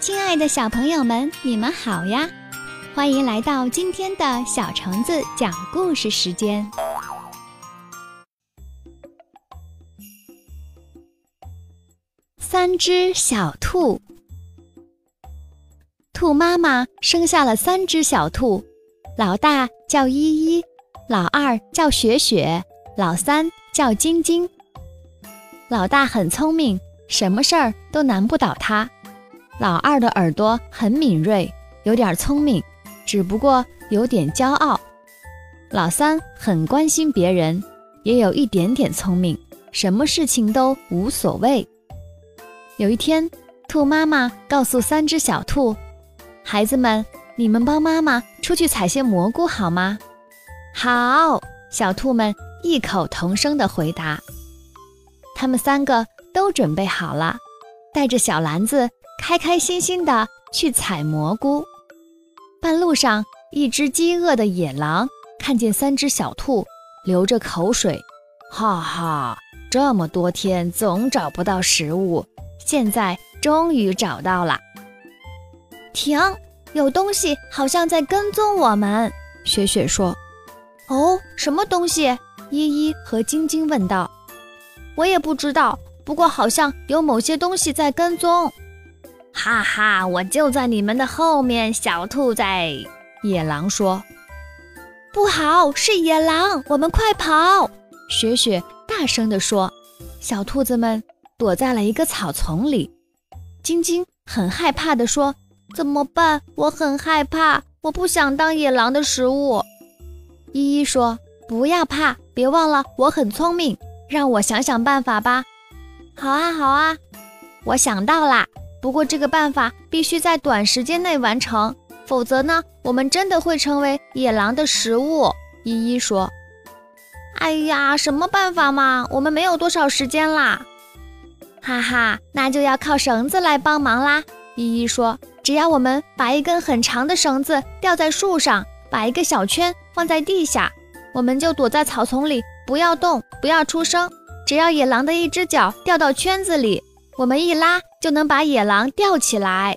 亲爱的小朋友们，你们好呀！欢迎来到今天的小橙子讲故事时间。三只小兔，兔妈妈生下了三只小兔，老大叫依依，老二叫雪雪，老三叫晶晶。老大很聪明，什么事儿都难不倒他。老二的耳朵很敏锐，有点聪明，只不过有点骄傲。老三很关心别人，也有一点点聪明，什么事情都无所谓。有一天，兔妈妈告诉三只小兔：“孩子们，你们帮妈妈出去采些蘑菇好吗？”“好！”小兔们异口同声地回答。他们三个都准备好了，带着小篮子，开开心心地去采蘑菇。半路上，一只饥饿的野狼看见三只小兔，流着口水：“哈哈，这么多天总找不到食物，现在终于找到了。”停，有东西好像在跟踪我们。雪雪说：“哦，什么东西？”依依和晶晶问道。我也不知道，不过好像有某些东西在跟踪。哈哈，我就在你们的后面，小兔崽。野狼说：“不好，是野狼，我们快跑！”雪雪大声地说。小兔子们躲在了一个草丛里。晶晶很害怕地说：“怎么办？我很害怕，我不想当野狼的食物。”依依说：“不要怕，别忘了我很聪明。”让我想想办法吧。好啊，好啊，我想到啦。不过这个办法必须在短时间内完成，否则呢，我们真的会成为野狼的食物。依依说：“哎呀，什么办法嘛？我们没有多少时间啦。”哈哈，那就要靠绳子来帮忙啦。依依说：“只要我们把一根很长的绳子吊在树上，把一个小圈放在地下，我们就躲在草丛里。”不要动，不要出声。只要野狼的一只脚掉到圈子里，我们一拉就能把野狼吊起来。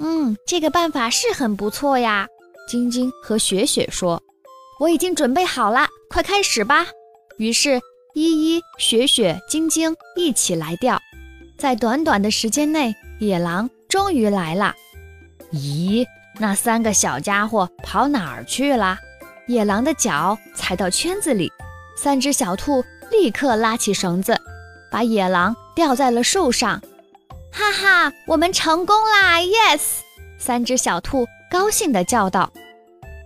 嗯，这个办法是很不错呀。晶晶和雪雪说：“我已经准备好了，快开始吧。”于是依依、雪雪、晶晶一起来吊。在短短的时间内，野狼终于来了。咦，那三个小家伙跑哪儿去了？野狼的脚踩到圈子里。三只小兔立刻拉起绳子，把野狼吊在了树上。哈哈，我们成功啦！Yes！三只小兔高兴地叫道。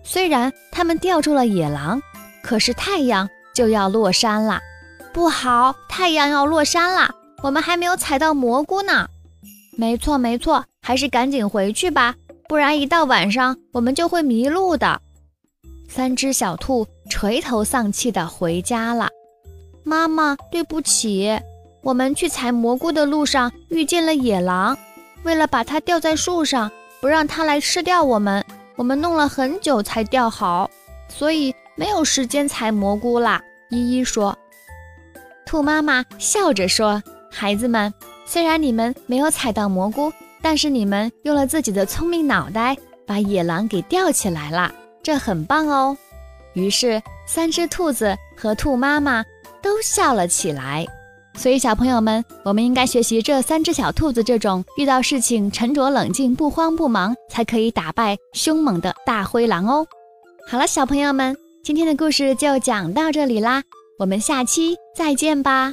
虽然他们吊住了野狼，可是太阳就要落山了。不好，太阳要落山了，我们还没有采到蘑菇呢。没错，没错，还是赶紧回去吧，不然一到晚上我们就会迷路的。三只小兔垂头丧气地回家了。妈妈，对不起，我们去采蘑菇的路上遇见了野狼，为了把它吊在树上，不让它来吃掉我们，我们弄了很久才吊好，所以没有时间采蘑菇啦。依依说。兔妈妈笑着说：“孩子们，虽然你们没有采到蘑菇，但是你们用了自己的聪明脑袋，把野狼给吊起来了。”这很棒哦！于是，三只兔子和兔妈妈都笑了起来。所以，小朋友们，我们应该学习这三只小兔子这种遇到事情沉着冷静、不慌不忙，才可以打败凶猛的大灰狼哦。好了，小朋友们，今天的故事就讲到这里啦，我们下期再见吧。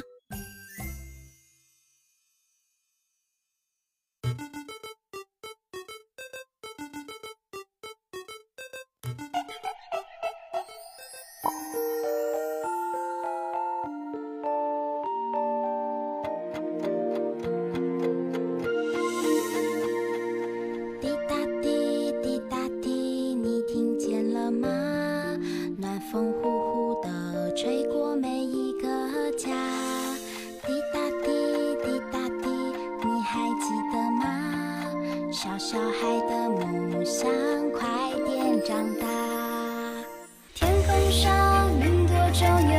孩的梦想快点长大。天空上云朵中